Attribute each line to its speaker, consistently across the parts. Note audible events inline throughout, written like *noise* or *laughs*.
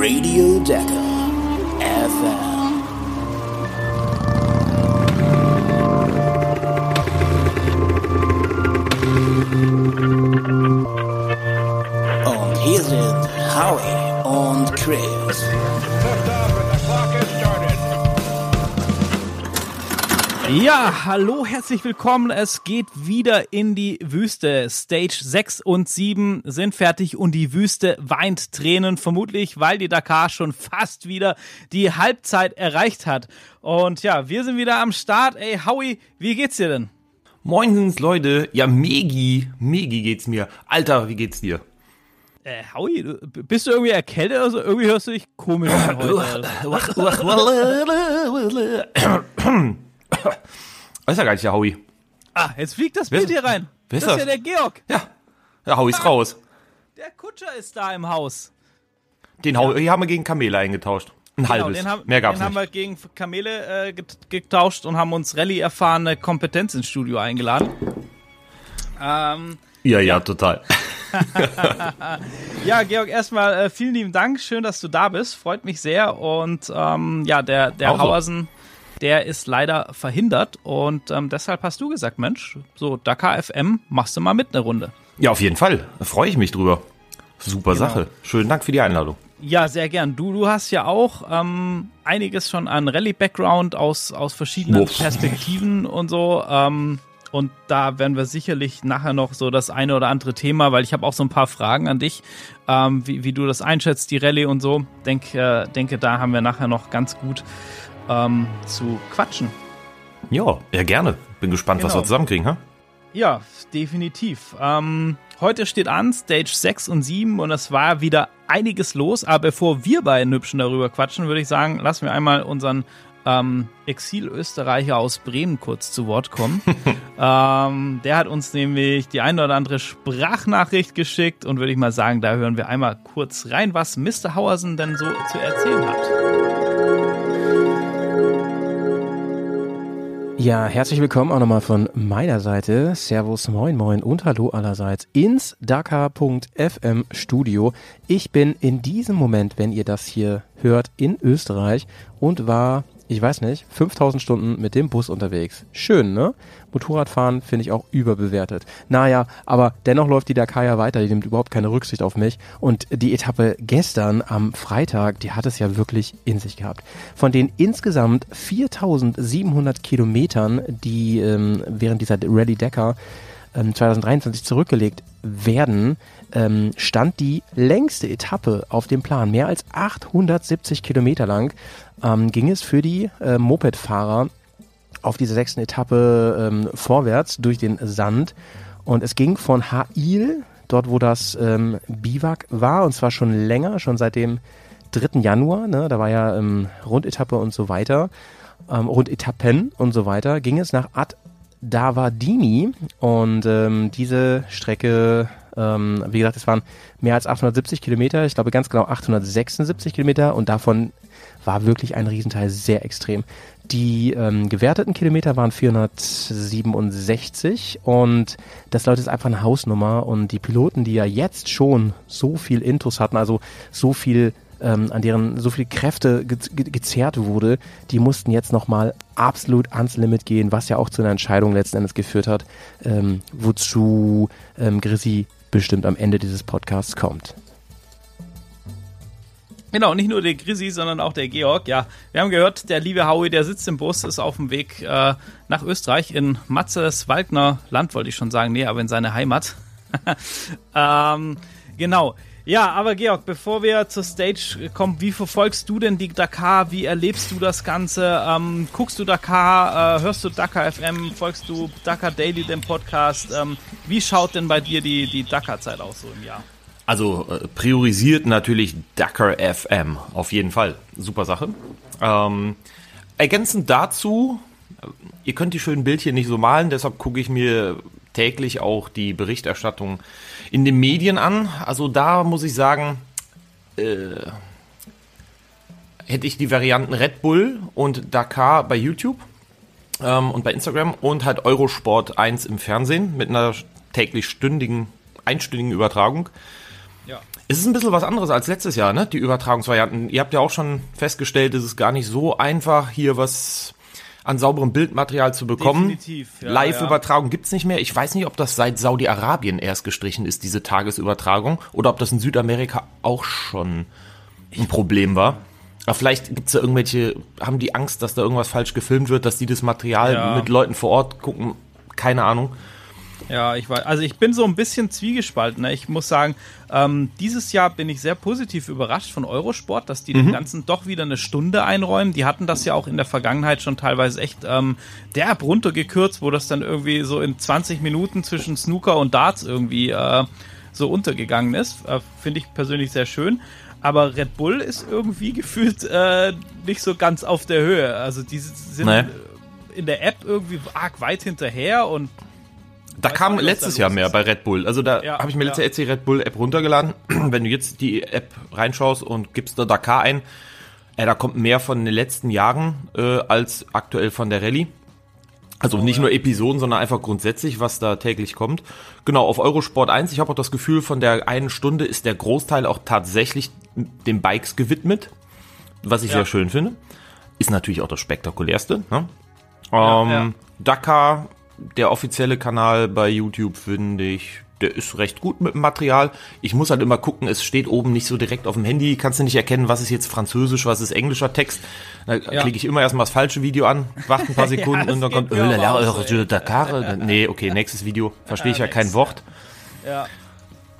Speaker 1: Radio Decker
Speaker 2: hallo, herzlich willkommen. Es geht wieder in die Wüste. Stage 6 und 7 sind fertig und die Wüste weint Tränen, vermutlich, weil die Dakar schon fast wieder die Halbzeit erreicht hat. Und ja, wir sind wieder am Start. Ey, Howie, wie geht's dir denn?
Speaker 3: Moinsens, Leute. Ja, Megi. Megi geht's mir. Alter, wie geht's dir?
Speaker 2: Äh, Howie, bist du irgendwie erkältet oder so? Irgendwie hörst du dich komisch an heute.
Speaker 3: Weiß ja gar nicht, der Howie.
Speaker 2: Ah, jetzt fliegt das Bild hier rein.
Speaker 3: wer
Speaker 2: Das
Speaker 3: ist
Speaker 2: ist ja
Speaker 3: das?
Speaker 2: der Georg.
Speaker 3: Ja, der Howie ist raus.
Speaker 2: Der Kutscher ist da im Haus.
Speaker 3: Den Howie haben wir gegen Kamele eingetauscht. Ein halbes.
Speaker 2: Genau, den haben,
Speaker 3: Mehr gab's
Speaker 2: den haben
Speaker 3: nicht.
Speaker 2: wir gegen Kamele äh, get- getauscht und haben uns Rallye-erfahrene Kompetenz ins Studio eingeladen. Ähm,
Speaker 3: Ja, ja, total. *laughs*
Speaker 2: ja, Georg, erstmal äh, vielen lieben Dank. Schön, dass du da bist. Freut mich sehr. Und ähm, ja, der, der
Speaker 3: Auch so.
Speaker 2: Der ist leider verhindert. Und ähm, deshalb hast du gesagt, Mensch, so Dakar FM, machst du mal mit eine Runde.
Speaker 3: Ja, auf jeden Fall. Da freue ich mich drüber. Super
Speaker 2: Genau.
Speaker 3: Sache. Schönen Dank für die Einladung.
Speaker 2: Ja, sehr gern. Du, du hast ja auch ähm, einiges schon an Rallye-Background aus, aus verschiedenen
Speaker 3: Uff.
Speaker 2: Perspektiven und so. Ähm, und da werden wir sicherlich nachher noch so das eine oder andere Thema, weil ich habe auch so ein paar Fragen an dich, ähm, wie, wie du das einschätzt, die Rallye und so. Denk, äh, denke, da haben wir nachher noch ganz gut ähm, zu quatschen.
Speaker 3: Ja, ja, gerne. Bin gespannt, was
Speaker 2: Genau.
Speaker 3: wir zusammenkriegen, ha?
Speaker 2: Ja, definitiv. Ähm, heute steht an Stage 6 und 7 und es war wieder einiges los. Aber bevor wir beiden Hübschen darüber quatschen, würde ich sagen, lassen wir einmal unseren ähm, Exil-Österreicher aus Bremen kurz zu Wort kommen. *laughs* ähm, der hat uns nämlich die eine oder andere Sprachnachricht geschickt und würde ich mal sagen, da hören wir einmal kurz rein, was Mr. Hauersen denn so zu erzählen hat.
Speaker 4: Ja, herzlich willkommen auch nochmal von meiner Seite. Servus, moin, moin und hallo allerseits ins Dakar.fm Studio. Ich bin in diesem Moment, wenn ihr das hier hört, in Österreich und war, ich weiß nicht, 5000 Stunden mit dem Bus unterwegs. Schön, ne? Motorradfahren finde ich auch überbewertet. Naja, aber dennoch läuft die Dakar ja weiter, die nimmt überhaupt keine Rücksicht auf mich. Und die Etappe gestern am Freitag, die hat es ja wirklich in sich gehabt. Von den insgesamt 4700 Kilometern, die ähm, während dieser Rallye Dakar ähm, 2023 zurückgelegt werden, ähm, stand die längste Etappe auf dem Plan. Mehr als 870 Kilometer lang ähm, ging es für die äh, Mopedfahrer auf dieser sechsten Etappe ähm, vorwärts durch den Sand. Und es ging von Hail, dort wo das ähm, Biwak war, und zwar schon länger, schon seit dem 3. Januar, ne, da war ja ähm, Rundetappe und so weiter, ähm, Rundetappen und so weiter, ging es nach Ad Davadini und ähm, diese Strecke, ähm, wie gesagt, es waren mehr als 870 Kilometer, ich glaube ganz genau 876 Kilometer und davon war wirklich ein Riesenteil sehr extrem. Die ähm, gewerteten Kilometer waren 467 und das Leute ist einfach eine Hausnummer und die Piloten, die ja jetzt schon so viel Intus hatten, also so viel ähm, an deren so viel Kräfte ge ge gezerrt wurde, die mussten jetzt nochmal absolut ans Limit gehen, was ja auch zu einer Entscheidung letzten Endes geführt hat, ähm, wozu ähm, Grissi bestimmt am Ende dieses Podcasts kommt.
Speaker 2: Genau, nicht nur der Grisi, sondern auch der Georg. Ja, wir haben gehört, der liebe Howie, der sitzt im Bus, ist auf dem Weg äh, nach Österreich in Matzes Waldner Land, wollte ich schon sagen. Nee, aber in seine Heimat. *laughs* ähm, genau. Ja, aber Georg, bevor wir zur Stage kommen, wie verfolgst du denn die Dakar? Wie erlebst du das Ganze? Ähm, guckst du Dakar? Äh, hörst du Dakar FM? Folgst du Dakar Daily, dem Podcast? Ähm, wie schaut denn bei dir die, die Dakar-Zeit aus so im Jahr?
Speaker 3: Also äh, priorisiert natürlich Dakar FM, auf jeden Fall. Super Sache. Ähm, ergänzend dazu, äh, ihr könnt die schönen Bildchen nicht so malen, deshalb gucke ich mir täglich auch die Berichterstattung in den Medien an. Also da muss ich sagen, äh, hätte ich die Varianten Red Bull und Dakar bei YouTube ähm, und bei Instagram und halt Eurosport 1 im Fernsehen mit einer täglich stündigen, einstündigen Übertragung.
Speaker 2: Ja.
Speaker 3: Es ist ein bisschen was anderes als letztes Jahr, ne? Die Übertragungsvarianten. Ihr habt ja auch schon festgestellt, es ist gar nicht so einfach, hier was an sauberem Bildmaterial zu bekommen.
Speaker 2: Definitiv, ja,
Speaker 3: Live-Übertragung gibt's nicht mehr. Ich weiß nicht, ob das seit Saudi-Arabien erst gestrichen ist, diese Tagesübertragung, oder ob das in Südamerika auch schon ein Problem war. Aber vielleicht gibt's da irgendwelche, haben die Angst, dass da irgendwas falsch gefilmt wird, dass die das Material
Speaker 2: Ja.
Speaker 3: mit Leuten vor Ort gucken. Keine Ahnung.
Speaker 2: Ja, ich weiß. Also ich bin so ein bisschen zwiegespalten. Ne? Ich muss sagen, ähm, dieses Jahr bin ich sehr positiv überrascht von Eurosport, dass die dem Ganzen doch wieder eine Stunde einräumen. Die hatten das ja auch in der Vergangenheit schon teilweise echt ähm, derb runtergekürzt, wo das dann irgendwie so in 20 Minuten zwischen Snooker und Darts irgendwie äh, so untergegangen ist. Äh, Finde ich persönlich sehr schön. Aber Red Bull ist irgendwie *laughs* gefühlt äh, nicht so ganz auf der Höhe. Also die sind
Speaker 3: Nee.
Speaker 2: in der App irgendwie arg weit hinterher und
Speaker 3: Da
Speaker 2: Weiß
Speaker 3: kam letztes Jahr mehr bei Red Bull. Also da
Speaker 2: Ja,
Speaker 3: habe ich mir
Speaker 2: ja.
Speaker 3: letztes Jahr die Red Bull App runtergeladen. *clears throat* Wenn du jetzt die App reinschaust und gibst da Dakar ein, äh, da kommt mehr von den letzten Jahren äh, als aktuell von der Rallye. Also
Speaker 2: Oh,
Speaker 3: nicht nur Episoden, sondern einfach grundsätzlich, was da täglich kommt. Genau, auf Eurosport 1, ich habe auch das Gefühl, von der einen Stunde ist der Großteil auch tatsächlich den Bikes gewidmet, was ich
Speaker 2: Ja.
Speaker 3: sehr schön finde. Ist natürlich auch das spektakulärste. Ne?
Speaker 2: Ja,
Speaker 3: ähm,
Speaker 2: ja.
Speaker 3: Dakar, der offizielle Kanal bei YouTube, finde ich, der ist recht gut mit dem Material. Ich muss halt immer gucken, es steht oben nicht so direkt auf dem Handy, kannst du nicht erkennen, was ist jetzt französisch, was ist englischer Text. Da
Speaker 2: Ja.
Speaker 3: klicke ich immer erstmal das falsche Video an, warte ein paar *laughs*
Speaker 2: Ja,
Speaker 3: Sekunden
Speaker 2: das
Speaker 3: und dann kommt, äh, la,
Speaker 2: so.
Speaker 3: Nee, okay, nächstes Video, verstehe ich ja kein Wort.
Speaker 2: ja.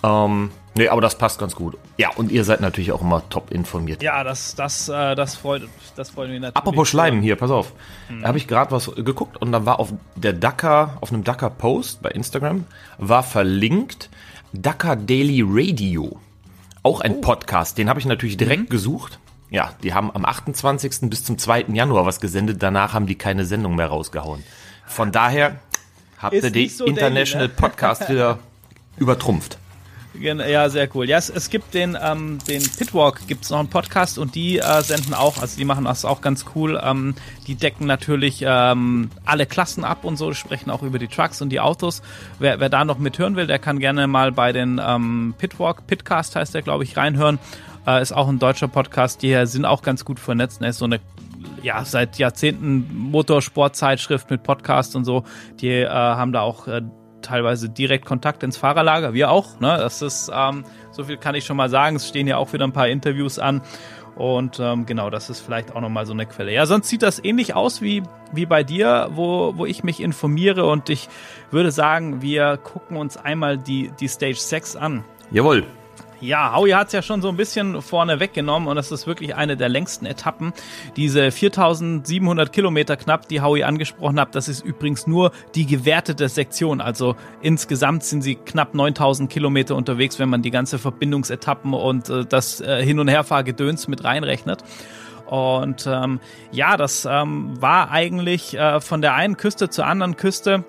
Speaker 3: Ähm, nee, aber das passt ganz gut. Ja, und ihr seid natürlich auch immer top informiert.
Speaker 2: Ja, das, das, äh, das freut, das freut mich natürlich.
Speaker 3: Apropos Schleimen hier, pass auf.
Speaker 2: Mhm.
Speaker 3: Da habe ich gerade was geguckt und da war auf der Dakar, auf einem Dakar Post bei Instagram, war verlinkt Dakar Daily Radio. Auch
Speaker 2: Oh.
Speaker 3: ein Podcast, den habe ich natürlich direkt
Speaker 2: Mhm.
Speaker 3: gesucht. Ja, die haben am 28. bis zum 2. Januar was gesendet, danach haben die keine Sendung mehr rausgehauen. Von daher habt ihr die
Speaker 2: so daily,
Speaker 3: International
Speaker 2: ne?
Speaker 3: Podcast wieder *laughs* übertrumpft.
Speaker 2: Ja, sehr cool. Ja, es, es gibt den, ähm, den Pitwalk, gibt es noch einen Podcast und die äh, senden auch, also die machen das auch ganz cool. Ähm, die decken natürlich ähm, alle Klassen ab und so, sprechen auch über die Trucks und die Autos. Wer, wer da noch mithören will, der kann gerne mal bei den ähm, Pitwalk, Pitcast heißt der, glaube ich, reinhören. Äh, ist auch ein deutscher Podcast, die sind auch ganz gut vernetzt. Ne? Ist so eine ja, seit Jahrzehnten Motorsportzeitschrift mit Podcast und so. Die äh, haben da auch äh, teilweise direkt Kontakt ins Fahrerlager, wir auch. Ne? Das ist, ähm, so viel kann ich schon mal sagen. Es stehen ja auch wieder ein paar Interviews an. Und ähm, genau, das ist vielleicht auch nochmal so eine Quelle. Ja, sonst sieht das ähnlich aus wie, wie bei dir, wo, wo ich mich informiere. Und ich würde sagen, wir gucken uns einmal die, die Stage 6 an.
Speaker 3: Jawohl.
Speaker 2: Ja, Howie hat es ja schon so ein bisschen vorne weggenommen und das ist wirklich eine der längsten Etappen. Diese 4700 Kilometer knapp, die Howie angesprochen hat, das ist übrigens nur die gewertete Sektion. Also insgesamt sind sie knapp 9000 Kilometer unterwegs, wenn man die ganze Verbindungsetappen und äh, das äh, Hin- und Herfahrgedöns mit reinrechnet. Und ähm, ja, das ähm, war eigentlich äh, von der einen Küste zur anderen Küste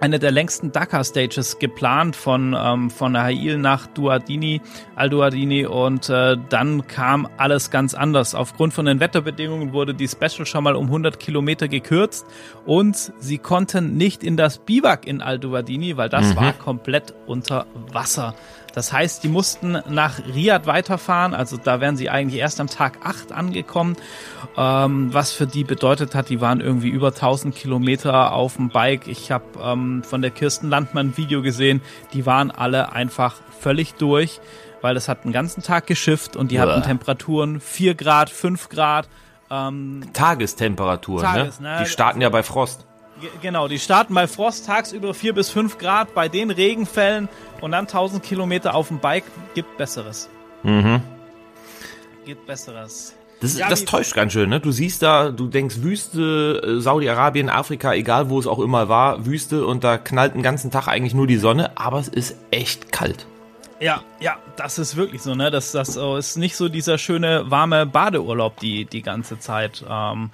Speaker 2: eine der längsten Dakar-Stages geplant von, ähm, von Hail nach Duardini, Al-Duardini und äh, dann kam alles ganz anders. Aufgrund von den Wetterbedingungen wurde die Special schon mal um 100 Kilometer gekürzt und sie konnten nicht in das Biwak in Al-Duardini, weil das war komplett unter Wasser. Das heißt, die mussten nach Riyadh weiterfahren, also da wären sie eigentlich erst am Tag 8 angekommen, ähm, was für die bedeutet hat, die waren irgendwie über 1000 Kilometer auf dem Bike. Ich habe ähm, von der Kirsten Landmann ein Video gesehen, die waren alle einfach völlig durch, weil es hat den ganzen Tag geschifft und die hatten
Speaker 3: Uah.
Speaker 2: Temperaturen 4 Grad, 5 Grad. Ähm,
Speaker 3: Tagestemperatur,
Speaker 2: Tages,
Speaker 3: ne?
Speaker 2: ne?
Speaker 3: Die starten ja bei Frost.
Speaker 2: Ge- Genau, die starten bei Frost tagsüber 4 bis 5 Grad, bei den Regenfällen und dann 1000 Kilometer auf dem Bike gibt Besseres.
Speaker 3: Mhm.
Speaker 2: Gibt Besseres.
Speaker 3: Das,
Speaker 2: Ja,
Speaker 3: das täuscht ganz schön, ne? Du siehst da, du denkst Wüste, äh, Saudi-Arabien, Afrika, egal wo es auch immer war, Wüste und da knallt den ganzen Tag eigentlich nur die Sonne, aber es ist echt kalt.
Speaker 2: Ja, ja, das ist wirklich so, ne? Das, das äh, ist nicht so dieser schöne, warme Badeurlaub die, die ganze Zeit. Ähm,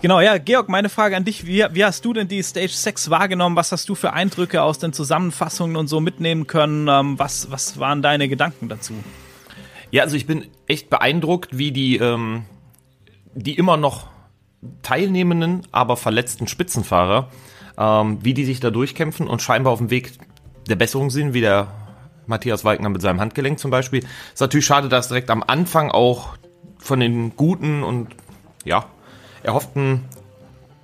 Speaker 2: genau, ja, Georg, meine Frage an dich. Wie, wie hast du denn die Stage 6 wahrgenommen? Was hast du für Eindrücke aus den Zusammenfassungen und so mitnehmen können? Ähm, was, was waren deine Gedanken dazu?
Speaker 3: Ja, also ich bin echt beeindruckt, wie die, ähm, die immer noch teilnehmenden, aber verletzten Spitzenfahrer, ähm, wie die sich da durchkämpfen und scheinbar auf dem Weg der Besserung sind, wie der Matthias Wagner mit seinem Handgelenk zum Beispiel. Ist natürlich schade, dass direkt am Anfang auch von den guten und ja, erhofften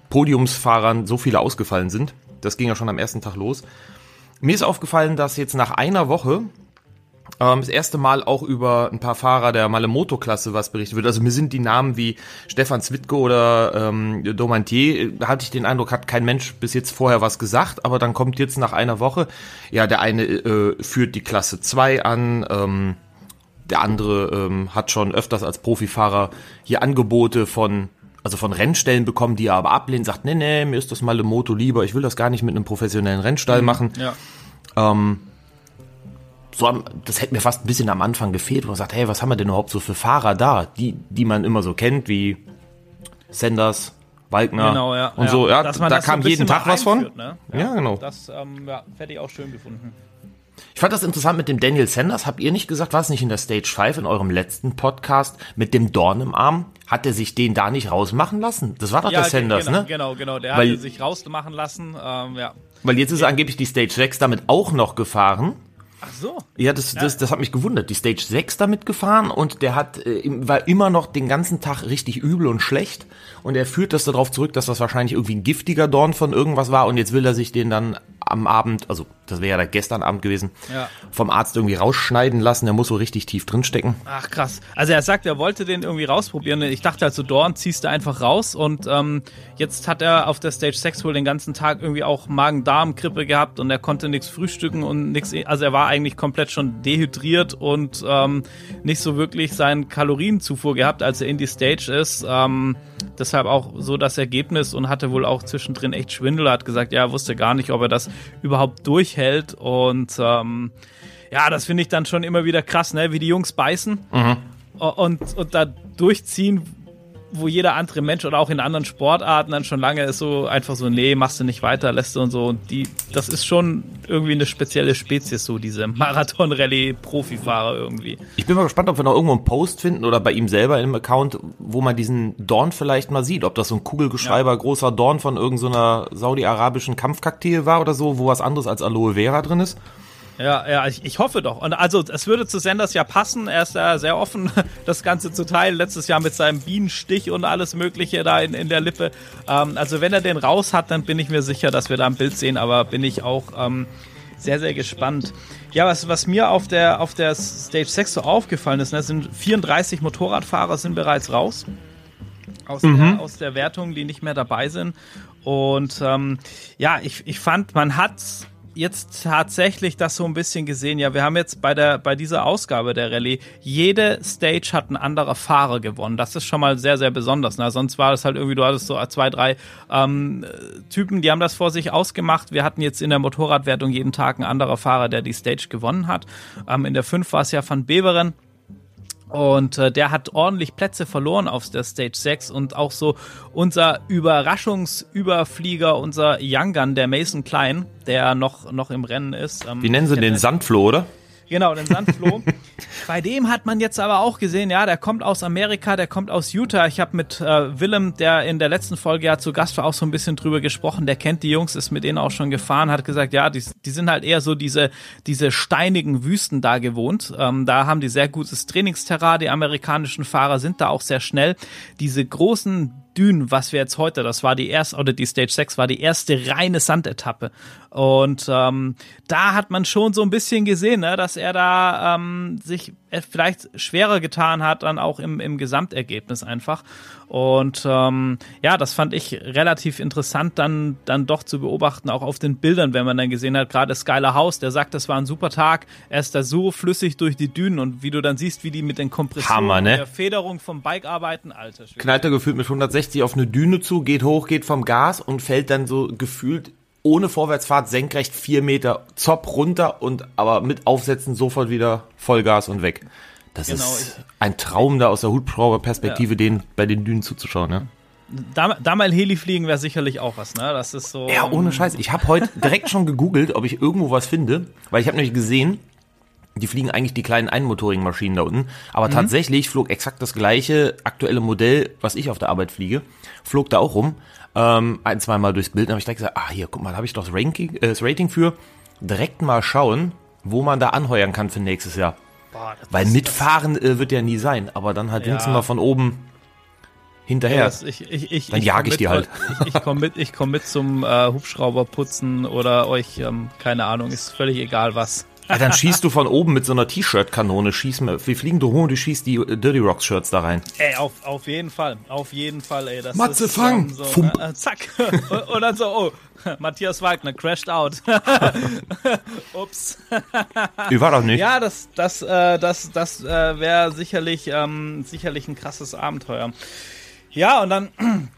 Speaker 3: Podiumsfahrern so viele ausgefallen sind. Das ging ja schon am ersten Tag los. Mir ist aufgefallen, dass jetzt nach einer Woche ähm, das erste Mal auch über ein paar Fahrer der Malemoto-Klasse was berichtet wird. Also mir sind die Namen wie Stefan Zwitko oder ähm, Domantier, da hatte ich den Eindruck, hat kein Mensch bis jetzt vorher was gesagt, aber dann kommt jetzt nach einer Woche, ja, der eine äh, führt die Klasse 2 an, ähm, der andere ähm, hat schon öfters als Profifahrer hier Angebote von also von Rennstellen bekommen, die er aber ablehnt, sagt, nee, nee, mir ist das Malemoto lieber, ich will das gar nicht mit einem professionellen Rennstall machen.
Speaker 2: Ja.
Speaker 3: Ähm, so am, das hätte mir fast ein bisschen am Anfang gefehlt, wo man sagt, hey, was haben wir denn überhaupt so für Fahrer da, die, die man immer so kennt, wie Sanders, Wagner
Speaker 2: Genau, ja.
Speaker 3: und so. Ja,
Speaker 2: Dass man
Speaker 3: da
Speaker 2: so
Speaker 3: kam
Speaker 2: ein
Speaker 3: jeden Tag was von.
Speaker 2: Ne?
Speaker 3: Ja, genau.
Speaker 2: Das ähm, ja, hätte ich auch schön gefunden.
Speaker 3: Ich fand das interessant mit dem Daniel Sanders. Habt ihr nicht gesagt, war es nicht in der Stage 5 in eurem letzten Podcast mit dem Dorn im Arm? Hat er sich den da nicht rausmachen lassen? Das war doch der
Speaker 2: ge-
Speaker 3: Sanders,
Speaker 2: genau,
Speaker 3: ne?
Speaker 2: Genau, genau. Der
Speaker 3: Weil-
Speaker 2: hatte sich rausmachen lassen. Ähm, ja.
Speaker 3: Weil jetzt ist angeblich die Stage 6 damit auch noch gefahren.
Speaker 2: Ach so.
Speaker 3: Ja, das, das, das hat mich gewundert. Die Stage 6 damit gefahren und der hat, äh, war immer noch den ganzen Tag richtig übel und schlecht. Und er führt das darauf zurück, dass das wahrscheinlich irgendwie ein giftiger Dorn von irgendwas war. Und jetzt will er sich den dann am Abend, also das wäre ja gestern Abend gewesen,
Speaker 2: Ja.
Speaker 3: vom Arzt irgendwie rausschneiden lassen. Der muss so richtig tief drinstecken.
Speaker 2: Ach krass. Also er sagt, er wollte den irgendwie rausprobieren. Ich dachte halt so, Dorn ziehst du einfach raus und ähm, jetzt hat er auf der Stage 6 wohl den ganzen Tag irgendwie auch Magen-Darm-Grippe gehabt und er konnte nichts frühstücken und nichts, also er war eigentlich komplett schon dehydriert und ähm, nicht so wirklich seinen Kalorienzufuhr gehabt, als er in die Stage ist. Ähm, deshalb auch so das Ergebnis und hatte wohl auch zwischendrin echt Schwindel, hat gesagt, ja, wusste gar nicht, ob er das überhaupt durchhält und ähm, ja, das finde ich dann schon immer wieder krass, ne? wie die Jungs beißen und, und da durchziehen, wo jeder andere Mensch oder auch in anderen Sportarten dann schon lange ist so einfach so, nee, machst du nicht weiter, lässt du und so. Und die, das ist schon irgendwie eine spezielle Spezies, so diese Marathon-Rallye-Profifahrer irgendwie.
Speaker 3: Ich bin mal gespannt, ob wir noch irgendwo einen Post finden oder bei ihm selber im Account, wo man diesen Dorn vielleicht mal sieht. Ob das so ein kugelgeschreiber großer Dorn von irgendeiner saudi-arabischen Kampfkakteen war oder so, wo was anderes als Aloe Vera drin ist.
Speaker 2: Ja, ja, ich, ich hoffe doch. Und also, es würde zu Sanders ja passen. Er ist ja sehr offen, *laughs* das Ganze zu teilen. Letztes Jahr mit seinem Bienenstich und alles Mögliche da in, in der Lippe. Ähm, also, wenn er den raus hat, dann bin ich mir sicher, dass wir da ein Bild sehen. Aber bin ich auch ähm, sehr, sehr gespannt. Ja, was, was mir auf der, auf der Stage 6 so aufgefallen ist, ne, sind 34 Motorradfahrer sind bereits raus aus, der, aus der Wertung, die nicht mehr dabei sind. Und ähm, ja, ich, ich fand, man hat jetzt tatsächlich das so ein bisschen gesehen. Ja, wir haben jetzt bei der bei dieser Ausgabe der Rallye jede Stage hat ein anderer Fahrer gewonnen. Das ist schon mal sehr sehr besonders. Na, sonst war das halt irgendwie du hattest so zwei drei ähm, Typen, die haben das vor sich ausgemacht. Wir hatten jetzt in der Motorradwertung jeden Tag ein anderer Fahrer, der die Stage gewonnen hat. Ähm, in der 5 war es ja Van Beveren. Und äh, der hat ordentlich Plätze verloren auf der Stage 6 und auch so unser Überraschungsüberflieger, unser Young Gun, der Mason Klein, der noch, noch im Rennen ist. Ähm,
Speaker 3: Wie nennen sie den Sandfloh, oder?
Speaker 2: Genau, den Sandfloh. *laughs* Bei dem hat man jetzt aber auch gesehen, ja, der kommt aus Amerika, der kommt aus Utah. Ich habe mit äh, Willem, der in der letzten Folge ja zu Gast war, auch so ein bisschen drüber gesprochen. Der kennt die Jungs, ist mit denen auch schon gefahren, hat gesagt, ja, die, die sind halt eher so diese, diese steinigen Wüsten da gewohnt. Ähm, da haben die sehr gutes Trainingsterrain. Die amerikanischen Fahrer sind da auch sehr schnell. Diese großen Dünen, was wir jetzt heute, das war die erste, oder die Stage 6 war die erste reine Sandetappe. Und ähm, da hat man schon so ein bisschen gesehen, ne, dass er da ähm, sich vielleicht schwerer getan hat, dann auch im, im Gesamtergebnis einfach. Und ähm, ja, das fand ich relativ interessant, dann, dann doch zu beobachten, auch auf den Bildern, wenn man dann gesehen hat, gerade Skyler House, der sagt, das war ein super Tag, er ist da so flüssig durch die Dünen und wie du dann siehst, wie die mit den Kompressionen
Speaker 3: Hammer, ne?
Speaker 2: der Federung vom Bike arbeiten, alter Schwede.
Speaker 3: Knallt er gefühlt mit 160 auf eine Düne zu, geht hoch, geht vom Gas und fällt dann so gefühlt ohne Vorwärtsfahrt senkrecht vier Meter zopp runter und aber mit Aufsetzen sofort wieder Vollgas und weg. Das
Speaker 2: Genau,
Speaker 3: ist ein Traum da aus der Hubschrauber-Perspektive, den bei den Dünen zuzuschauen. Ne?
Speaker 2: Da, da mal Heli fliegen wäre sicherlich auch was, ne? Das ist so.
Speaker 3: Ja, ohne Scheiß. Ich habe heute direkt schon gegoogelt, ob ich irgendwo was finde, weil ich habe nämlich gesehen, die fliegen eigentlich die kleinen einmotorigen Maschinen da unten, aber tatsächlich flog exakt das gleiche aktuelle Modell, was ich auf der Arbeit fliege, flog da auch rum, ähm, ein, zwei Mal durchs Bild, dann habe ich direkt gesagt, ah hier, guck mal, da habe ich doch das Ranking, äh, das Rating für, direkt mal schauen, wo man da anheuern kann für nächstes Jahr.
Speaker 2: Boah,
Speaker 3: Weil mitfahren äh, wird ja nie sein, aber dann halt
Speaker 2: Ja.
Speaker 3: wenigstens mal von oben hinterher.
Speaker 2: Das, ich, ich, ich,
Speaker 3: Dann
Speaker 2: ich
Speaker 3: jag
Speaker 2: komm
Speaker 3: ich die halt.
Speaker 2: Ich, ich komme mit, ich komm mit zum äh, Hubschrauber putzen oder euch, ähm, keine Ahnung, ist völlig egal was.
Speaker 3: Ja, dann schießt du von oben mit so einer T-Shirt-Kanone, schießt mir, wir fliegen du hoch und du schießt die äh, Dirty Rocks Shirts da rein.
Speaker 2: Ey, auf, auf jeden Fall, auf jeden Fall, ey. Das
Speaker 3: Matze,
Speaker 2: ist,
Speaker 3: fang!
Speaker 2: so, äh, äh, zack. *laughs* und, und dann so, oh, *laughs* Matthias Wagner crashed out. *laughs* Ups.
Speaker 3: Ich war doch nicht.
Speaker 2: Ja, das, das, äh, das, das äh, wäre sicherlich, ähm, sicherlich ein krasses Abenteuer. Ja, und dann *clears throat*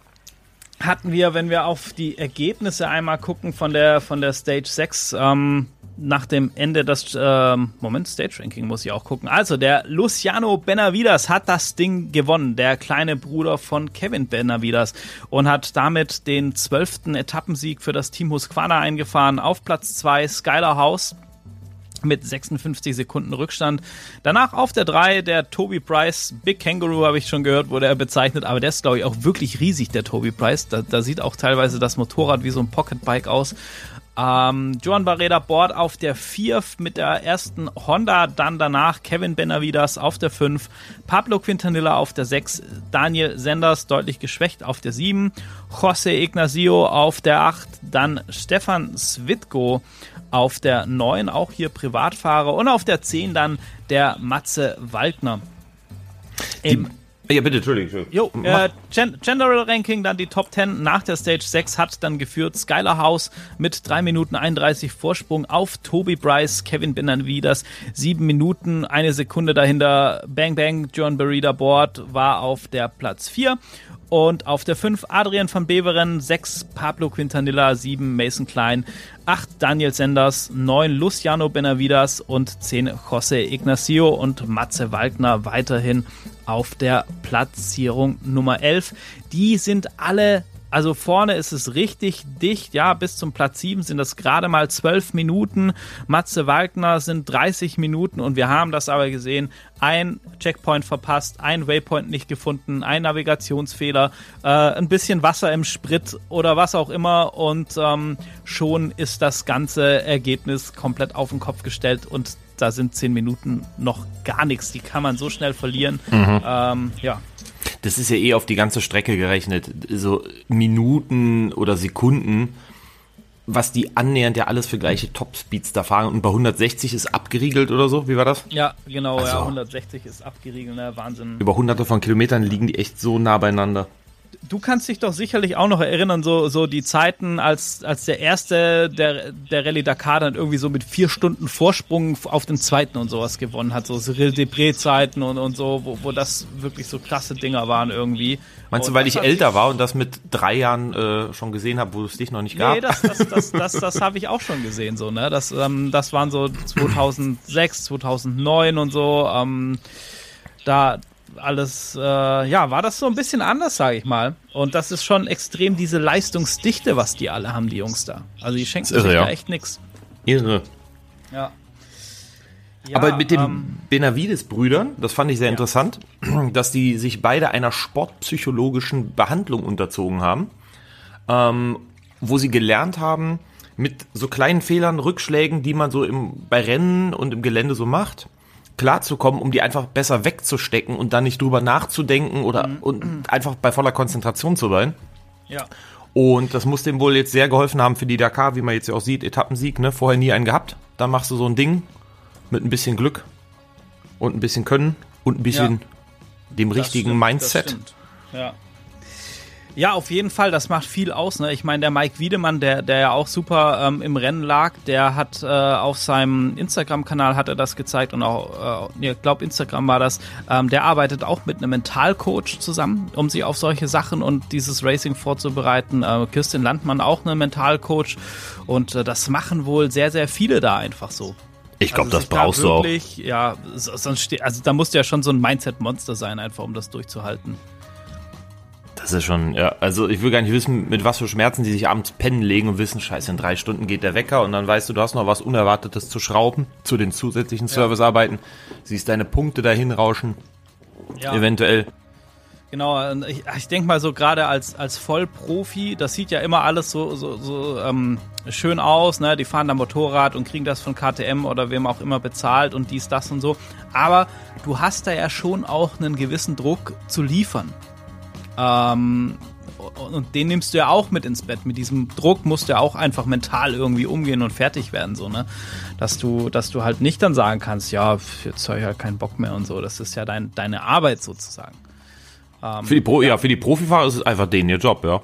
Speaker 2: hatten wir, wenn wir auf die Ergebnisse einmal gucken von der, von der Stage 6, ähm, nach dem Ende des, ähm, Moment, Stage Ranking muss ich auch gucken. Also, der Luciano Benavides hat das Ding gewonnen, der kleine Bruder von Kevin Benavides und hat damit den zwölften Etappensieg für das Team Husqvarna eingefahren. Auf Platz 2 Skylar House mit 56 Sekunden Rückstand. Danach auf der 3 der Toby Price. Big Kangaroo habe ich schon gehört, wurde er bezeichnet, aber der ist, glaube ich, auch wirklich riesig, der Toby Price. Da, da sieht auch teilweise das Motorrad wie so ein Pocketbike aus. Ähm, Joan Barreda Board auf der 4 mit der ersten Honda, dann danach Kevin Benavides auf der 5, Pablo Quintanilla auf der 6, Daniel Senders deutlich geschwächt auf der 7, José Ignacio auf der 8, dann Stefan Svitko auf der 9, auch hier Privatfahrer und auf der 10 dann der Matze Waldner. Im
Speaker 3: Ja, bitte, Entschuldigung.
Speaker 2: Jo,
Speaker 3: Mach.
Speaker 2: äh, Gen General Ranking, dann die Top 10 nach der Stage 6 hat dann geführt Skylar House mit 3 Minuten 31 Vorsprung auf Toby Bryce, Kevin Benavides, 7 Minuten, eine Sekunde dahinter Bang Bang, John Berida Board war auf der Platz 4 und auf der 5 Adrian van Beveren, 6 Pablo Quintanilla, 7 Mason Klein, 8 Daniel Senders, 9 Luciano Benavides und 10 José Ignacio und Matze Waldner weiterhin auf der Platzierung Nummer 11. Die sind alle, also vorne ist es richtig dicht, ja, bis zum Platz 7 sind das gerade mal 12 Minuten. Matze Waldner sind 30 Minuten und wir haben das aber gesehen, ein Checkpoint verpasst, ein Waypoint nicht gefunden, ein Navigationsfehler, äh, ein bisschen Wasser im Sprit oder was auch immer und ähm, schon ist das ganze Ergebnis komplett auf den Kopf gestellt und da sind 10 Minuten noch gar nichts. Die kann man so schnell verlieren. Ähm, ja,
Speaker 3: Das ist ja eh auf die ganze Strecke gerechnet. So Minuten oder Sekunden, was die annähernd ja alles für gleiche Topspeeds da fahren. Und bei 160 ist abgeriegelt oder so. Wie war das?
Speaker 2: ja, genau, ja,
Speaker 3: Also-
Speaker 2: 160 ist abgeriegelt, ne? Wahnsinn.
Speaker 3: Über hunderte von Kilometern liegen die echt so nah beieinander.
Speaker 2: Du kannst dich doch sicherlich auch noch erinnern, so, so die Zeiten, als, als der erste der, der Rallye Dakar dann irgendwie so mit vier Stunden Vorsprung auf den zweiten und sowas gewonnen hat. So Cyril Depré-Zeiten und, und so, wo, wo das wirklich so krasse Dinger waren irgendwie.
Speaker 3: Meinst du, weil ich älter war und das mit drei Jahren äh, schon gesehen habe, wo es dich noch nicht gab?
Speaker 2: Nee, das, das, das, das, das habe ich auch schon gesehen, so, ne? Das, ähm, das waren so 2006, 2009 und so. Ähm, da alles, äh, ja, war das so ein bisschen anders, sage ich mal. Und das ist schon extrem diese Leistungsdichte, was die alle haben, die Jungs da. Also die schenken
Speaker 3: irre,
Speaker 2: sich da
Speaker 3: ja.
Speaker 2: echt nix.
Speaker 3: Irre.
Speaker 2: Ja. Ja,
Speaker 3: Aber mit den
Speaker 2: ähm,
Speaker 3: Benavides-Brüdern, das fand ich sehr interessant, *clears throat* dass die sich beide einer sportpsychologischen Behandlung unterzogen haben, ähm, wo sie gelernt haben, mit so kleinen Fehlern, Rückschlägen, die man so im, bei Rennen und im Gelände so macht, klarzukommen, um die einfach besser wegzustecken und dann nicht drüber nachzudenken oder und einfach bei voller Konzentration zu sein.
Speaker 2: ja.
Speaker 3: Und das muss dem wohl jetzt sehr geholfen haben für die Dakar, wie man jetzt ja auch sieht, Etappensieg, ne? Vorher nie einen gehabt. Dann machst du so ein Ding mit ein bisschen Glück und ein bisschen Können und ein bisschen dem
Speaker 2: Das
Speaker 3: richtigen
Speaker 2: stimmt,
Speaker 3: Mindset.
Speaker 2: Ja. Ja, auf jeden Fall, das macht viel aus. Ne? Ich meine, der Mike Wiedemann, der, der ja auch super ähm, im Rennen lag, der hat äh, auf seinem Instagram-Kanal hat er das gezeigt und auch, äh, ich glaube Instagram war das, ähm, der arbeitet auch mit einem Mentalcoach zusammen, um sich auf solche Sachen und dieses Racing vorzubereiten. Äh, Kirsten Landmann auch eine Mentalcoach und äh, das machen wohl sehr, sehr viele da einfach so.
Speaker 3: Ich glaube,
Speaker 2: Also
Speaker 3: das
Speaker 2: sich da
Speaker 3: brauchst du auch.
Speaker 2: wirklich, Ja, so- sonst also da musst du ja schon so ein Mindset-Monster sein, einfach um das durchzuhalten.
Speaker 3: Das ist schon, ja, also ich will gar nicht wissen, mit was für Schmerzen die sich abends pennen legen und wissen, scheiße, in drei Stunden geht der Wecker und dann weißt du, du hast noch was Unerwartetes zu schrauben zu den zusätzlichen Servicearbeiten. Siehst deine Punkte dahin rauschen,
Speaker 2: Ja.
Speaker 3: eventuell.
Speaker 2: Genau, ich, ich denke mal so gerade als, als Vollprofi, das sieht ja immer alles so, so, so ähm, schön aus, ne? Die fahren da Motorrad und kriegen das von KTM oder wem auch immer bezahlt und dies, das und so. Aber du hast da ja schon auch einen gewissen Druck zu liefern. Ähm, und den nimmst du ja auch mit ins Bett. Mit diesem Druck musst du ja auch einfach mental irgendwie umgehen und fertig werden, so, ne? Dass du, dass du halt nicht dann sagen kannst, ja, jetzt habe ich halt keinen Bock mehr und so. Das ist ja dein, deine Arbeit sozusagen.
Speaker 3: Für die, Pro, ja. für die Profifahrer ist es einfach denen ihr Job, ja.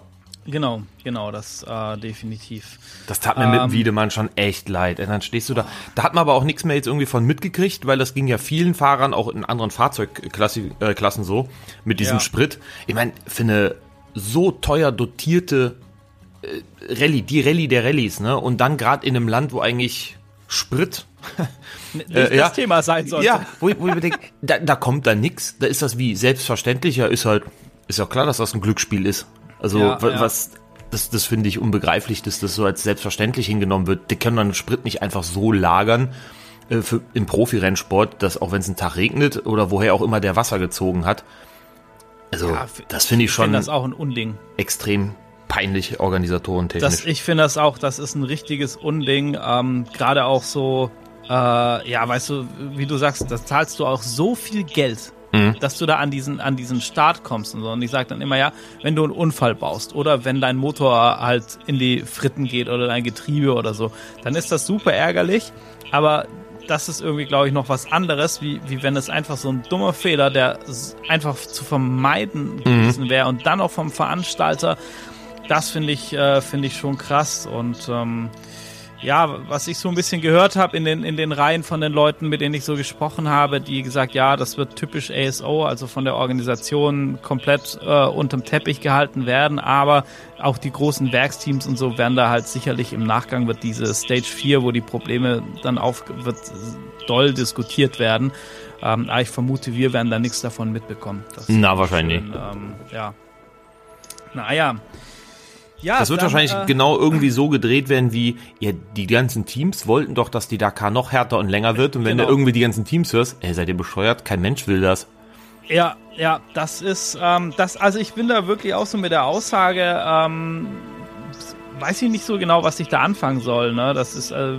Speaker 2: Genau, genau, das äh, definitiv.
Speaker 3: Das tat mir
Speaker 2: Ähm.
Speaker 3: mit Wiedemann schon echt leid. Und dann stehst du da. Da hat man aber auch nichts mehr jetzt irgendwie von mitgekriegt, weil das ging ja vielen Fahrern auch in anderen Fahrzeugklassen äh, so mit diesem
Speaker 2: Ja.
Speaker 3: Sprit. Ich meine, für eine so teuer dotierte äh, Rallye, die Rallye der Rallyes, ne? Und dann gerade in einem Land, wo eigentlich Sprit *laughs*
Speaker 2: Nicht *laughs*
Speaker 3: Äh, ja.
Speaker 2: das Thema sein sollte.
Speaker 3: Ja, wo ich, wo ich mir denke, da, da kommt da nix. Da ist das wie selbstverständlich. Ja, ist halt, ist ja klar, dass das ein Glücksspiel ist. Also,
Speaker 2: Ja, ja.
Speaker 3: was, das, das finde ich unbegreiflich, dass das so als selbstverständlich hingenommen wird. Die können dann Sprit nicht einfach so lagern äh, für, im Profirennsport, dass auch wenn es einen Tag regnet oder woher auch immer der Wasser gezogen hat. Also,
Speaker 2: Ja,
Speaker 3: das finde ich
Speaker 2: Ich
Speaker 3: schon
Speaker 2: finde das auch ein Unding.
Speaker 3: extrem peinlich organisatorentechnisch.
Speaker 2: Das, ich finde das auch, das ist ein richtiges Unding. Ähm, Gerade auch so, äh, ja, weißt du, wie du sagst, da zahlst du auch so viel Geld,
Speaker 3: Mhm.
Speaker 2: dass du da an diesen, an diesen Start kommst und so. Und ich sage dann immer, ja, wenn du einen Unfall baust oder wenn dein Motor halt in die Fritten geht oder dein Getriebe oder so, dann ist das super ärgerlich. Aber das ist irgendwie, glaube ich, noch was anderes, wie, wie wenn es einfach so ein dummer Fehler, der einfach zu vermeiden gewesen wäre und dann auch vom Veranstalter das finde ich, äh, finde ich schon krass. Und ähm, ja, was ich so ein bisschen gehört habe in den, in den Reihen von den Leuten, mit denen ich so gesprochen habe, die gesagt, ja, das wird typisch ASO, also von der Organisation komplett äh, unterm Teppich gehalten werden, aber auch die großen Werksteams und so werden da halt sicherlich im Nachgang wird diese Stage 4, wo die Probleme dann auf wird doll diskutiert werden. Ähm, aber ich vermute, wir werden da nichts davon mitbekommen. Das
Speaker 3: Na, wahrscheinlich
Speaker 2: schön, ähm, ja. Naja. Ja,
Speaker 3: Das wird
Speaker 2: dann,
Speaker 3: wahrscheinlich
Speaker 2: äh,
Speaker 3: genau irgendwie so gedreht werden, wie ja, die ganzen Teams wollten doch, dass die Dakar noch härter und länger wird. Und wenn
Speaker 2: Genau.
Speaker 3: du irgendwie die ganzen Teams hörst, ey, seid ihr bescheuert? Kein Mensch will das.
Speaker 2: Ja, ja, das ist, ähm, das, also ich bin da wirklich auch so mit der Aussage, ähm, weiß ich nicht so genau, was ich da anfangen soll, ne? Das ist, äh,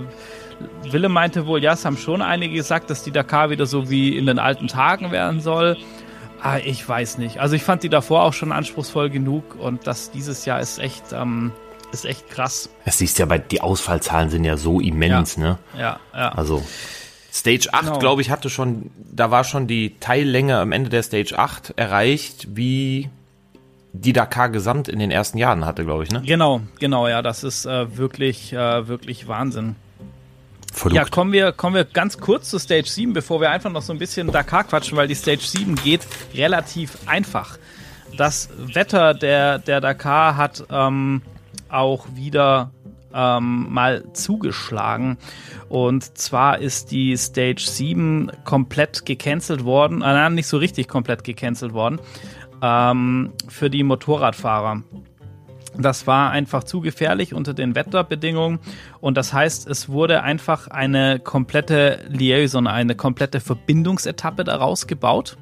Speaker 2: Wille meinte wohl, ja, es haben schon einige gesagt, dass die Dakar wieder so wie in den alten Tagen werden soll. Ah, ich weiß nicht. Also ich fand die davor auch schon anspruchsvoll genug und das dieses Jahr ist echt, ähm, ist echt krass.
Speaker 3: Das siehst ja bei, die Ausfallzahlen sind ja so immens, ne?
Speaker 2: Ja, ja.
Speaker 3: Also, Stage 8,
Speaker 2: Genau.
Speaker 3: glaube ich, hatte schon, da war schon die Teillänge am Ende der Stage 8 erreicht, wie die Dakar gesamt in den ersten Jahren hatte, glaube ich, ne?
Speaker 2: Genau, genau, ja, das ist äh, wirklich, äh, wirklich Wahnsinn.
Speaker 3: Verrückt.
Speaker 2: Ja, kommen wir, kommen wir ganz kurz zu Stage 7, bevor wir einfach noch so ein bisschen Dakar quatschen, weil die Stage 7 geht relativ einfach. Das Wetter der, der Dakar hat ähm, auch wieder ähm, mal zugeschlagen. Und zwar ist die Stage 7 komplett gecancelt worden, äh, nein, nicht so richtig komplett gecancelt worden, ähm, für die Motorradfahrer. Das war einfach zu gefährlich unter den Wetterbedingungen und das heißt, es wurde einfach eine komplette Liaison, eine komplette Verbindungsetappe daraus gebaut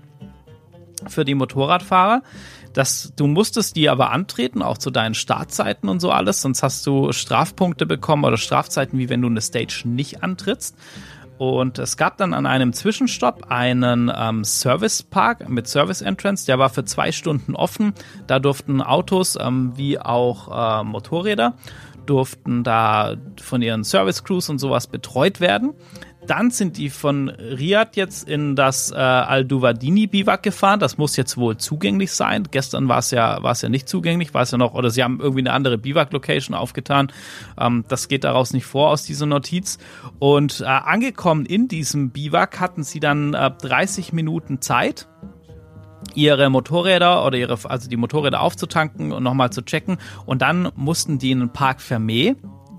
Speaker 2: für die Motorradfahrer. Das, du musstest die aber antreten, auch zu deinen Startzeiten und so alles, sonst hast du Strafpunkte bekommen oder Strafzeiten, wie wenn du eine Stage nicht antrittst. Und es gab dann an einem Zwischenstopp einen ähm, Service Park mit Service Entrance, der war für zwei Stunden offen. Da durften Autos ähm, wie auch äh, Motorräder durften da von ihren Service Crews und sowas betreut werden. Dann sind die von Riyadh jetzt in das äh, Al-Duvadini Biwak gefahren. Das muss jetzt wohl zugänglich sein. Gestern war es ja, ja nicht zugänglich, war es ja noch, oder sie haben irgendwie eine andere Biwak-Location aufgetan. Ähm, das geht daraus nicht vor aus dieser Notiz. Und äh, angekommen in diesem Biwak hatten sie dann äh, 30 Minuten Zeit ihre Motorräder oder ihre, also die Motorräder aufzutanken und nochmal zu checken. Und dann mussten die in den Park Fermé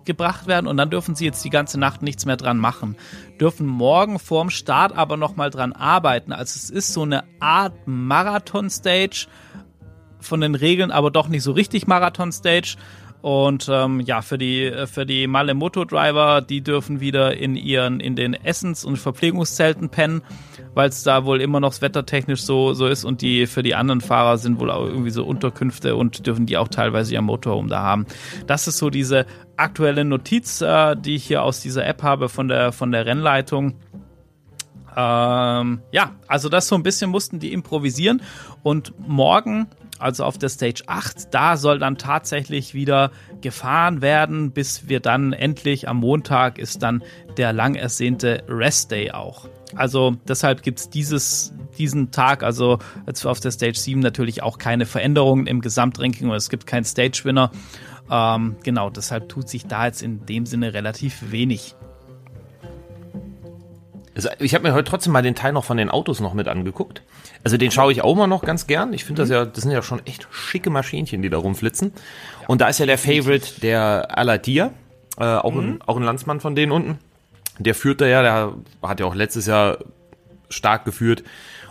Speaker 2: gebracht werden und dann dürfen sie jetzt die ganze Nacht nichts mehr dran machen. Dürfen morgen vorm Start aber nochmal dran arbeiten. Also es ist so eine Art Marathon-Stage von den Regeln, aber doch nicht so richtig Marathon-Stage. Und ähm, ja, für die für die Malemoto Driver, die dürfen wieder in ihren in den Essens- und Verpflegungszelten pennen, weil es da wohl immer noch wettertechnisch so so ist. Und die für die anderen Fahrer sind wohl auch irgendwie so Unterkünfte und dürfen die auch teilweise ihr Motorhome da haben. Das ist so diese aktuelle Notiz, äh, die ich hier aus dieser App habe von der von der Rennleitung. Ähm, ja, also das so ein bisschen mussten die improvisieren und morgen also auf der Stage 8, da soll dann tatsächlich wieder gefahren werden, bis wir dann endlich am Montag ist dann der lang ersehnte Rest Day auch. Also deshalb gibt es diesen Tag, also auf der Stage 7 natürlich auch keine Veränderungen im Gesamtranking und es gibt keinen Stage-Winner. Ähm, genau, deshalb tut sich da jetzt in dem Sinne relativ wenig.
Speaker 3: Also ich habe mir heute trotzdem mal den Teil noch von den Autos noch mit angeguckt. Also den schaue ich auch mal noch ganz gern. Ich finde das ja, das sind ja schon echt schicke Maschinchen, die da rumflitzen. Und da ist ja der Favorite der Alatia, äh, auch, mhm. ein, auch ein Landsmann von denen unten. Der führt da ja, der hat ja auch letztes Jahr stark geführt.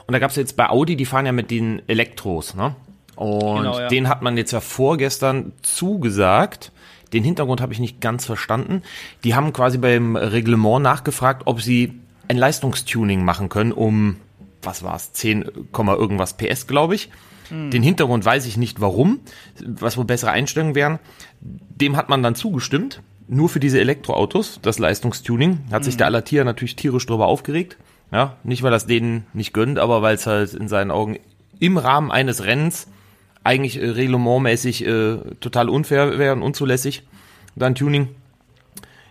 Speaker 3: Und da gab es jetzt bei Audi, die fahren ja mit den Elektros, ne? Und genau, ja. den hat man jetzt ja vorgestern zugesagt. Den Hintergrund habe ich nicht ganz verstanden. Die haben quasi beim Reglement nachgefragt, ob sie ein Leistungstuning machen können, um, was war's, 10, irgendwas PS, glaube ich. Mhm. Den Hintergrund weiß ich nicht warum, was wohl bessere Einstellungen wären. Dem hat man dann zugestimmt, nur für diese Elektroautos, das Leistungstuning. Hat mhm. sich der Alatia natürlich tierisch drüber aufgeregt. Ja, nicht weil das denen nicht gönnt, aber weil es halt in seinen Augen im Rahmen eines Rennens eigentlich äh, reglementmäßig äh, total unfair wäre und unzulässig, dann Tuning.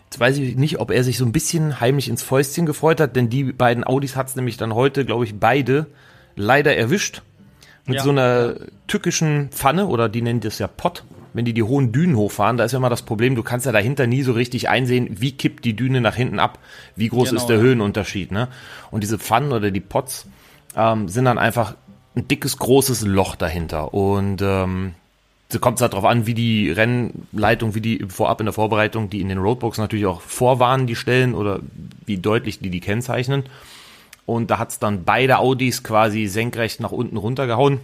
Speaker 3: Jetzt weiß ich nicht, ob er sich so ein bisschen heimlich ins Fäustchen gefreut hat, denn die beiden Audis hat es nämlich dann heute, glaube ich, beide leider erwischt. Mit ja. so einer tückischen Pfanne, oder die nennen das ja Pott, wenn die die hohen Dünen hochfahren, da ist ja immer das Problem, du kannst ja dahinter nie so richtig einsehen, wie kippt die Düne nach hinten ab, wie groß genau, ist der ja. Höhenunterschied. Ne? Und diese Pfannen oder die Pots ähm, sind dann einfach ein dickes, großes Loch dahinter. Und ähm, kommt es halt darauf an, wie die Rennleitung, wie die vorab in der Vorbereitung, die in den Roadbooks natürlich auch vorwarnen, die Stellen oder wie deutlich die die kennzeichnen. Und da hat es dann beide Audis quasi senkrecht nach unten runtergehauen.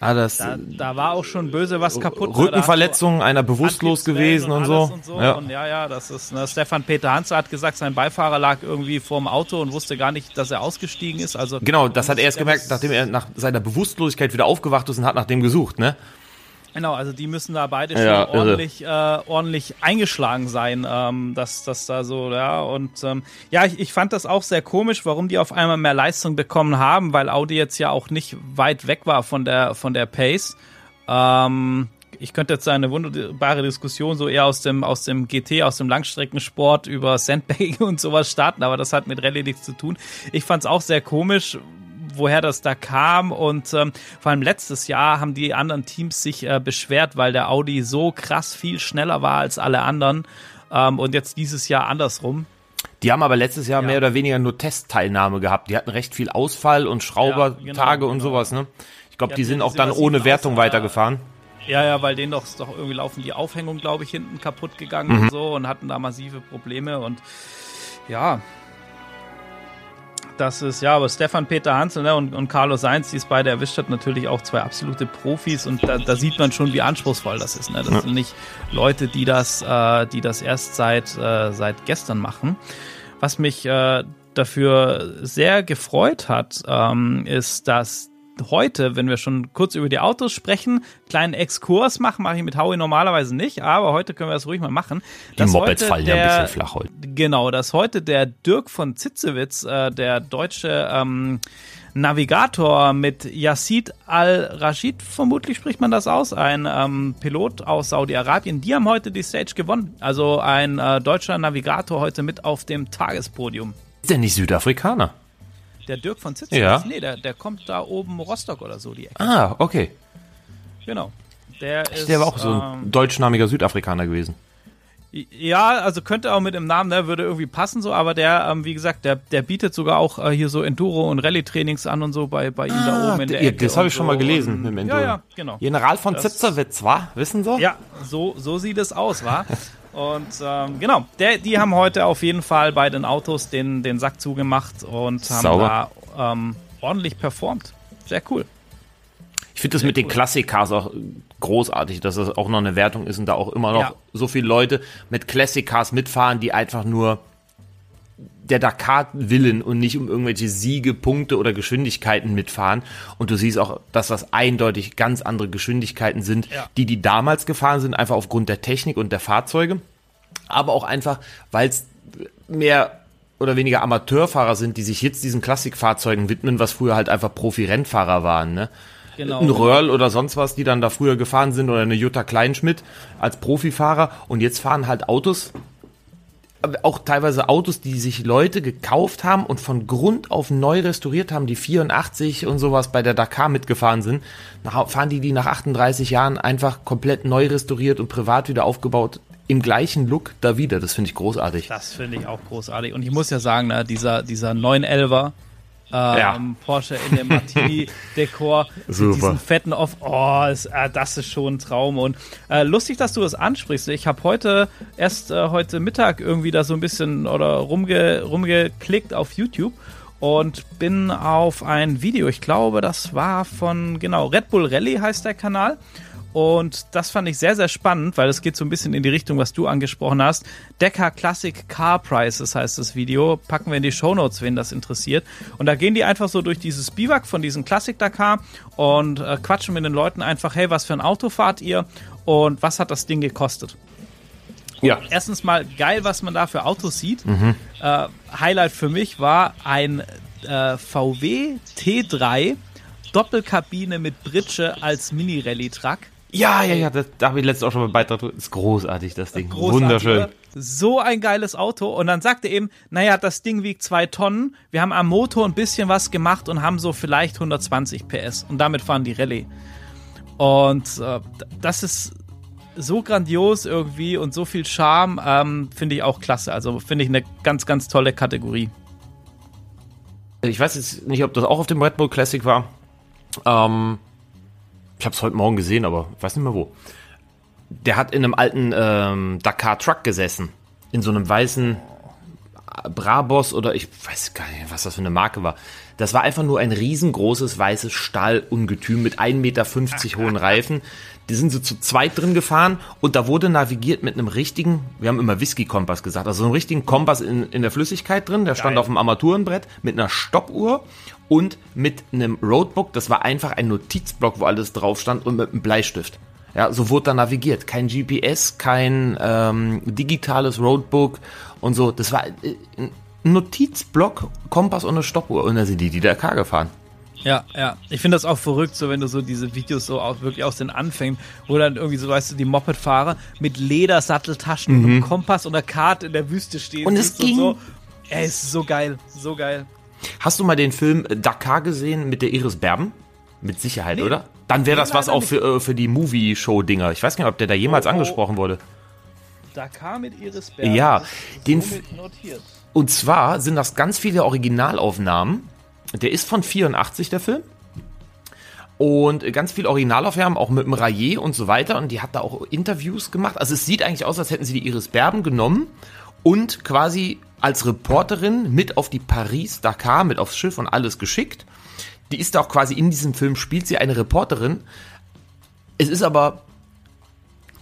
Speaker 2: Ah, das, da, da, war auch schon böse was kaputt.
Speaker 3: Ne? Rückenverletzung, einer bewusstlos gewesen und, und so.
Speaker 2: Und so. Ja. Und ja, ja, das ist. Ne, Stefan Peter Hanse hat gesagt, sein Beifahrer lag irgendwie vorm Auto und wusste gar nicht, dass er ausgestiegen ist. Also
Speaker 3: genau, das hat er erst gemerkt, nachdem er nach seiner Bewusstlosigkeit wieder aufgewacht ist und hat nach dem gesucht, ne?
Speaker 2: Genau, also die müssen da beide schon ja, ordentlich, äh, ordentlich eingeschlagen sein, ähm, dass das da so, ja. Und ähm, ja, ich, ich fand das auch sehr komisch, warum die auf einmal mehr Leistung bekommen haben, weil Audi jetzt ja auch nicht weit weg war von der von der Pace. Ähm, ich könnte jetzt eine wunderbare Diskussion so eher aus dem, aus dem GT, aus dem Langstreckensport über Sandbagging *laughs* und sowas starten, aber das hat mit Rallye nichts zu tun. Ich fand es auch sehr komisch, woher das da kam. Und ähm, vor allem letztes Jahr haben die anderen Teams sich äh, beschwert, weil der Audi so krass viel schneller war als alle anderen. Ähm, und jetzt dieses Jahr andersrum.
Speaker 3: Die haben aber letztes Jahr ja. mehr oder weniger nur Testteilnahme gehabt. Die hatten recht viel Ausfall und Schraubertage ja, genau, und genau. sowas. Ne? Ich glaube, die sind auch dann ohne Wertung aus, weitergefahren.
Speaker 2: Ja, ja, weil denen doch, doch irgendwie laufen die Aufhängung, glaube ich, hinten kaputt gegangen mhm. und so und hatten da massive Probleme und ja, das ist, ja, aber Stefan Peter Hansel ne, und, und Carlos Sainz, die es beide erwischt hat, natürlich auch zwei absolute Profis und da, da sieht man schon, wie anspruchsvoll das ist. Ne? Das ja. sind nicht Leute, die das, äh, die das erst seit, äh, seit gestern machen. Was mich äh, dafür sehr gefreut hat, ähm, ist, dass heute, wenn wir schon kurz über die Autos sprechen, kleinen Exkurs machen, mache ich mit Howie normalerweise nicht, aber heute können wir das ruhig mal machen.
Speaker 3: Die Mopeds fallen der, ja ein bisschen flach heute.
Speaker 2: Genau, dass heute der Dirk von Zitzewitz, äh, der deutsche ähm, Navigator mit Yassid Al-Rashid, vermutlich spricht man das aus, ein ähm, Pilot aus Saudi-Arabien. Die haben heute die Stage gewonnen. Also ein äh, deutscher Navigator heute mit auf dem Tagespodium.
Speaker 3: Ist der nicht Südafrikaner?
Speaker 2: Der Dirk von Zitzewitz?
Speaker 3: Ja.
Speaker 2: Nee, der, der kommt da oben Rostock oder so, die Ecke.
Speaker 3: Ah, okay.
Speaker 2: Genau. Der, ist,
Speaker 3: der war auch so ein ähm, deutschnamiger Südafrikaner gewesen.
Speaker 2: Ja, also könnte auch mit dem Namen, ne, würde irgendwie passen so, aber der, ähm, wie gesagt, der, der bietet sogar auch äh, hier so Enduro- und Rallye-Trainings an und so bei, bei ihm ah, da oben in der
Speaker 3: Ecke. Das habe ich schon mal gelesen und, mit dem Enduro.
Speaker 2: Ja, ja, genau.
Speaker 3: General von das, Zitzewitz, wa? Wissen Sie?
Speaker 2: Ja, so, so sieht es aus, wa? *laughs* Und ähm, genau, der, die haben heute auf jeden Fall bei den Autos den, den Sack zugemacht und haben Sauber. da ähm, ordentlich performt. Sehr cool.
Speaker 3: Ich finde das mit den Classic-Cars auch großartig, dass das auch noch eine Wertung ist und da auch immer noch
Speaker 2: Ja.
Speaker 3: so viele Leute mit Classic-Cars mitfahren, die einfach nur der Dakar willen und nicht um irgendwelche Siege, Punkte oder Geschwindigkeiten mitfahren. Und du siehst auch, dass das eindeutig ganz andere Geschwindigkeiten sind,
Speaker 2: Ja.
Speaker 3: die die damals gefahren sind, einfach aufgrund der Technik und der Fahrzeuge. Aber auch einfach, weil es mehr oder weniger Amateurfahrer sind, die sich jetzt diesen Klassikfahrzeugen widmen, was früher halt einfach Profi-Rennfahrer waren. Ne?
Speaker 2: Genau.
Speaker 3: Ein Röhrl oder sonst was, die dann da früher gefahren sind oder eine Jutta Kleinschmidt als Profifahrer und jetzt fahren halt Autos, auch teilweise Autos, die sich Leute gekauft haben und von Grund auf neu restauriert haben, die 84 und sowas bei der Dakar mitgefahren sind, fahren die die nach 38 Jahren einfach komplett neu restauriert und privat wieder aufgebaut im gleichen Look da wieder. Das finde ich großartig.
Speaker 2: Das finde ich auch großartig. Und ich muss ja sagen, ne, dieser, dieser 911er ähm,
Speaker 3: Ja.
Speaker 2: Porsche in dem Martini-Dekor *laughs* mit diesen fetten Off, oh, ist, äh, das ist schon ein Traum. Und äh, lustig, dass du das ansprichst. Ich habe heute erst äh, heute Mittag irgendwie da so ein bisschen oder rumge, rumgeklickt auf YouTube und bin auf ein Video, ich glaube, das war von, genau, Red Bull Rally heißt der Kanal. Und das fand ich sehr, sehr spannend, weil es geht so ein bisschen in die Richtung, was du angesprochen hast. Decker Classic Car Prices heißt das Video. Packen wir in die Shownotes, wen das interessiert. Und da gehen die einfach so durch dieses Biwak von diesem Classic Dakar und äh, quatschen mit den Leuten einfach, hey, was für ein Auto fahrt ihr und was hat das Ding gekostet?
Speaker 3: Ja.
Speaker 2: Erstens mal geil, was man da für Autos sieht. Äh, Highlight für mich war ein äh, VW T3 Doppelkabine mit Britsche als Mini-Rallye-Truck.
Speaker 3: Ja, ja, ja, das, da habe ich letztens auch schon mal Beitrag. drüber- Ist großartig, das Ding.
Speaker 2: Großartig,
Speaker 3: Wunderschön.
Speaker 2: oder? So ein geiles Auto. Und dann sagt er eben, naja, das Ding wiegt zwei Tonnen. Wir haben am Motor ein bisschen was gemacht und haben so vielleicht 120 PS. Und damit fahren die Rallye. Und äh, das ist so grandios irgendwie und so viel Charme, ähm, finde ich auch klasse. Also finde ich eine ganz, ganz tolle Kategorie.
Speaker 3: Ich weiß jetzt nicht, ob das auch auf dem Red Bull Classic war. Ähm, ich habe es heute Morgen gesehen, aber ich weiß nicht mehr wo. Der hat in einem alten ähm, Dakar Truck gesessen. In so einem weißen Brabus oder ich weiß gar nicht, was das für eine Marke war. Das war einfach nur ein riesengroßes weißes Stahlungetüm mit 1,50 Meter hohen *laughs* Reifen. Die sind so zu zweit drin gefahren und da wurde navigiert mit einem richtigen, wir haben immer Whisky-Kompass gesagt, also so einem richtigen Kompass in, in der Flüssigkeit drin. Der stand
Speaker 2: Geil.
Speaker 3: auf dem Armaturenbrett mit einer Stoppuhr und mit einem Roadbook. Das war einfach ein Notizblock, wo alles drauf stand und mit einem Bleistift. Ja, so wurde da navigiert. Kein GPS, kein ähm, digitales Roadbook und so. Das war äh, ein Notizblock, Kompass und eine Stoppuhr. Und da sind die die Dakar gefahren.
Speaker 2: Ja, ja. Ich finde das auch verrückt, so wenn du so diese Videos so auch wirklich aus den Anfängen, wo dann irgendwie so, weißt du, die Mopedfahrer mit Ledersatteltaschen und einem Kompass und einer Karte in der Wüste stehen.
Speaker 3: Und es
Speaker 2: und
Speaker 3: ging.
Speaker 2: So. Ey, ist so geil, so geil.
Speaker 3: Hast du mal den Film Dakar gesehen mit der Iris Berben? Mit Sicherheit, oder? Dann wäre das
Speaker 2: Nee,
Speaker 3: was auch für, äh, für die Movie-Show-Dinger. Ich weiß gar nicht, ob der da jemals
Speaker 2: Oh, oh.
Speaker 3: angesprochen wurde.
Speaker 2: Dakar mit Iris Berben.
Speaker 3: Ja, den. Und zwar sind das ganz viele Originalaufnahmen. Der ist von 84, der Film. Und ganz viele Originalaufnahmen, auch mit dem Rayet und so weiter. Und die hat da auch Interviews gemacht. Also es sieht eigentlich aus, als hätten sie die Iris Berben genommen und quasi als Reporterin mit auf die Paris-Dakar, mit aufs Schiff und alles geschickt. Die ist auch quasi in diesem Film, spielt sie eine Reporterin. Es ist aber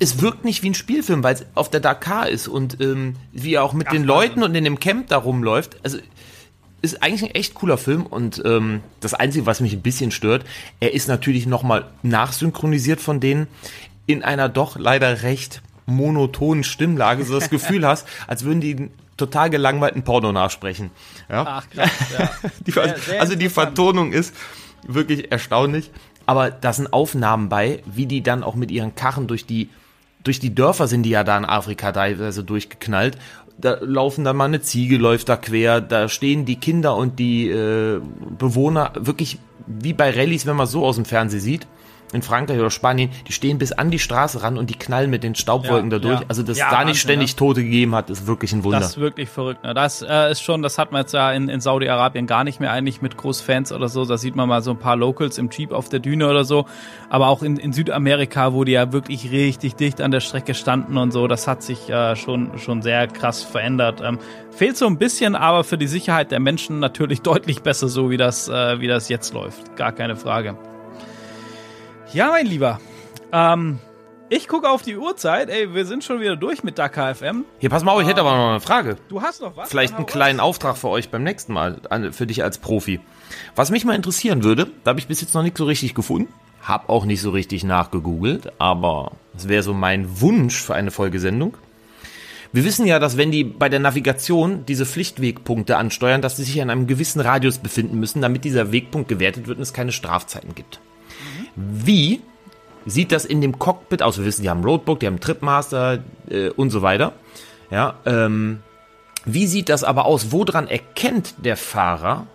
Speaker 3: es wirkt nicht wie ein Spielfilm, weil es auf der Dakar ist und ähm, wie er auch mit den
Speaker 2: Wahnsinn.
Speaker 3: Leuten und in dem Camp da rumläuft. Also ist eigentlich ein echt cooler Film und ähm, das Einzige, was mich ein bisschen stört, er ist natürlich nochmal nachsynchronisiert von denen in einer doch leider recht monotonen Stimmlage, so das *laughs* Gefühl hast, als würden die total gelangweilten Porno nachsprechen. Ja?
Speaker 2: Ach krass, ja. *laughs*
Speaker 3: Die,
Speaker 2: Sehr- sehr
Speaker 3: also die. Vertonung ist wirklich erstaunlich. Aber da sind Aufnahmen bei, wie die dann auch mit ihren Karren durch die, durch die Dörfer sind die ja da in Afrika teilweise durchgeknallt. Da laufen dann mal eine Ziege, läuft da quer, da stehen die Kinder und die äh, Bewohner wirklich wie bei Rallyes, wenn man so aus dem Fernsehen sieht, in Frankreich oder Spanien, die stehen bis an die Straße ran und die knallen mit den Staubwolken
Speaker 2: Ja,
Speaker 3: da durch.
Speaker 2: ja.
Speaker 3: Also, dass
Speaker 2: Ja,
Speaker 3: da nicht ständig
Speaker 2: ja.
Speaker 3: Tote gegeben hat, ist wirklich ein Wunder.
Speaker 2: Das ist wirklich verrückt. Ne? Das äh, ist schon, das hat man jetzt ja in, in Saudi-Arabien gar nicht mehr eigentlich mit Großfans oder so. Da sieht man mal so ein paar Locals im Jeep auf der Düne oder so. Aber auch in, in Südamerika, wo die ja wirklich richtig dicht an der Strecke standen und so, das hat sich äh, schon, schon sehr krass verändert. Ähm, fehlt so ein bisschen, aber für die Sicherheit der Menschen natürlich *laughs* deutlich besser so, wie das, äh, wie das jetzt läuft. Gar keine Frage. Ja, mein Lieber. Ähm, ich gucke auf die Uhrzeit. Ey, wir sind schon wieder durch mit Dakar FM.
Speaker 3: Hier, pass mal auf, ich hätte aber noch eine Frage.
Speaker 2: Du hast noch was?
Speaker 3: Vielleicht einen kleinen. Auftrag für euch beim nächsten Mal, an- für dich als Profi. Was mich mal interessieren würde, da habe ich bis jetzt noch nicht so richtig gefunden, habe auch nicht so richtig nachgegoogelt, aber es wäre so mein Wunsch für eine Folgesendung. Wir wissen ja, dass wenn die bei der Navigation diese Pflichtwegpunkte ansteuern, dass sie sich in einem gewissen Radius befinden müssen, damit dieser Wegpunkt gewertet wird und es keine Strafzeiten gibt. Wie sieht das in dem Cockpit aus? Wir wissen, die haben Roadbook, die haben Tripmaster äh, und so weiter. Ja, ähm, wie sieht das aber aus? Woran erkennt der Fahrer,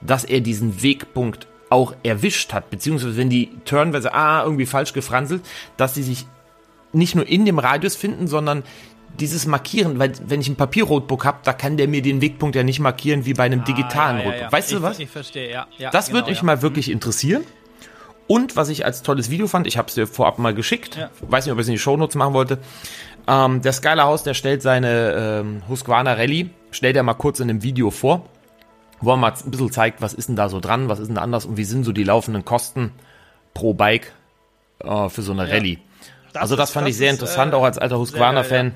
Speaker 3: dass er diesen Wegpunkt auch erwischt hat? Beziehungsweise wenn die Turnweise ah, irgendwie falsch gefranselt, dass sie sich nicht nur in dem Radius finden, sondern dieses Markieren, weil wenn ich ein Papierrotbook habe, da kann der mir den Wegpunkt ja nicht markieren wie bei einem digitalen
Speaker 2: Ah, ja, ja,
Speaker 3: Rotbook.
Speaker 2: ja.
Speaker 3: Weißt
Speaker 2: ich,
Speaker 3: du was?
Speaker 2: Ich verstehe, ja. ja
Speaker 3: Das
Speaker 2: genau,
Speaker 3: würde mich
Speaker 2: ja.
Speaker 3: mal wirklich interessieren. Und was ich als tolles Video fand, ich habe es dir vorab mal geschickt,
Speaker 2: Ja.
Speaker 3: weiß nicht, ob ich es in die Shownotes machen wollte. Ähm, der Skylar House, der stellt seine ähm, Husqvarna Rallye, stellt er mal kurz in einem Video vor, wo er mal ein bisschen zeigt, was ist denn da so dran, was ist denn da anders und wie sind so die laufenden Kosten pro Bike äh, für so eine Rallye.
Speaker 2: Das
Speaker 3: also das
Speaker 2: ist-
Speaker 3: fand
Speaker 2: das
Speaker 3: ich sehr
Speaker 2: ist,
Speaker 3: interessant,
Speaker 2: äh,
Speaker 3: auch als alter Husqvarna-Fan.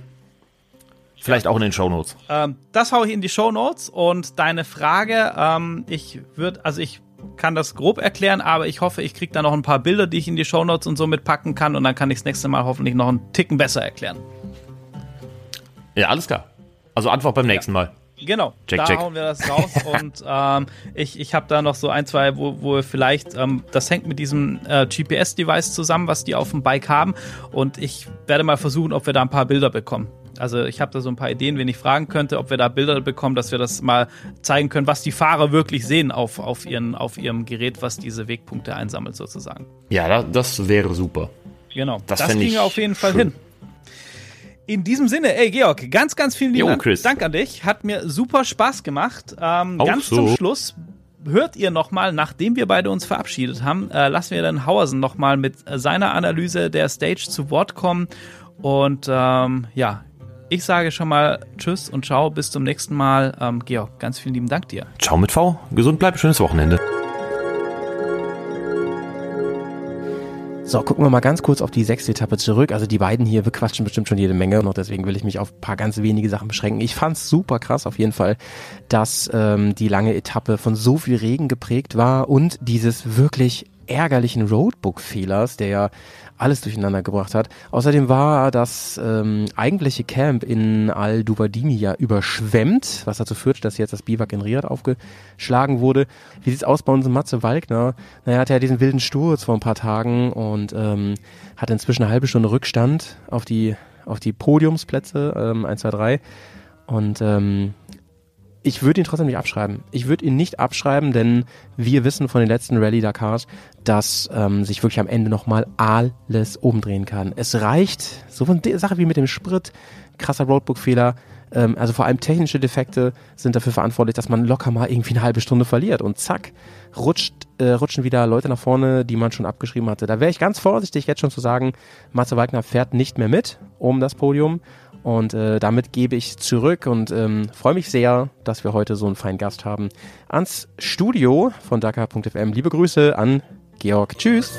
Speaker 3: Vielleicht auch in den Shownotes.
Speaker 2: Ähm, das hau ich in die Show Notes und deine Frage, ähm, ich würde, also ich kann das grob erklären, aber ich hoffe, ich kriege da noch ein paar Bilder, die ich in die Show Notes und so mitpacken kann und dann kann ich das nächste Mal hoffentlich noch einen Ticken besser erklären.
Speaker 3: Ja, alles klar. Also Antwort beim nächsten Mal.
Speaker 2: Genau,
Speaker 3: Check,
Speaker 2: da
Speaker 3: check.
Speaker 2: hauen wir das raus *laughs* und ähm, ich, ich habe da noch so ein, zwei, wo, wo vielleicht, ähm, das hängt mit diesem äh, GPS-Device zusammen, was die auf dem Bike haben und ich werde mal versuchen, ob wir da ein paar Bilder bekommen. Also ich habe da so ein paar Ideen, wen ich fragen könnte, ob wir da Bilder bekommen, dass wir das mal zeigen können, was die Fahrer wirklich sehen auf, auf, ihren, auf ihrem Gerät, was diese Wegpunkte einsammelt sozusagen.
Speaker 3: Ja, da- das wäre super.
Speaker 2: Genau,
Speaker 3: Das
Speaker 2: das, wir auf jeden Fall
Speaker 3: schön.
Speaker 2: hin. In diesem Sinne, ey Georg, ganz, ganz vielen lieben
Speaker 3: Jo,
Speaker 2: Dank,
Speaker 3: Chris.
Speaker 2: Dank an dich. Hat mir super Spaß gemacht. Ähm, ganz
Speaker 3: so.
Speaker 2: zum Schluss hört ihr nochmal, nachdem wir beide uns verabschiedet haben, äh, lassen wir dann Hauersen nochmal mit seiner Analyse der Stage zu Wort kommen. Und ähm, ja, ich sage schon mal Tschüss und Ciao, bis zum nächsten Mal. Ähm, Georg, ganz vielen lieben Dank dir.
Speaker 3: Ciao mit V. Gesund bleibt, schönes Wochenende.
Speaker 4: So, gucken wir mal ganz kurz auf die sechste Etappe zurück. Also die beiden hier bequatschen bestimmt schon jede Menge und deswegen will ich mich auf ein paar ganz wenige Sachen beschränken. Ich fand's super krass auf jeden Fall, dass ähm, die lange Etappe von so viel Regen geprägt war und dieses wirklich ärgerlichen Roadbook-Fehlers, der ja alles durcheinander gebracht hat. Außerdem war das ähm, eigentliche Camp in Al-Dubadini ja überschwemmt, was dazu führt, dass jetzt das Biwak in Riyadh aufgeschlagen wurde. Wie sieht's aus bei unserem Matze Walkner? Naja, hatte ja diesen wilden Sturz vor ein paar Tagen und ähm, hat inzwischen eine halbe Stunde Rückstand auf die auf die Podiumsplätze, ähm, 1, 2, 3. Und ähm, ich würde ihn trotzdem nicht abschreiben. Ich würde ihn nicht abschreiben, denn wir wissen von den letzten Rallye Dakars, dass ähm, sich wirklich am Ende nochmal alles umdrehen kann. Es reicht, so eine Sache wie mit dem Sprit, krasser Roadbook-Fehler, ähm, also vor allem technische Defekte sind dafür verantwortlich, dass man locker mal irgendwie eine halbe Stunde verliert und zack, rutscht, äh, rutschen wieder Leute nach vorne, die man schon abgeschrieben hatte. Da wäre ich ganz vorsichtig, jetzt schon zu sagen, Matze Wagner fährt nicht mehr mit um das Podium. Und äh, damit gebe ich zurück und ähm, freue mich sehr, dass wir heute so einen feinen Gast haben ans Studio von Dakar.fm. Liebe Grüße an Georg. Tschüss.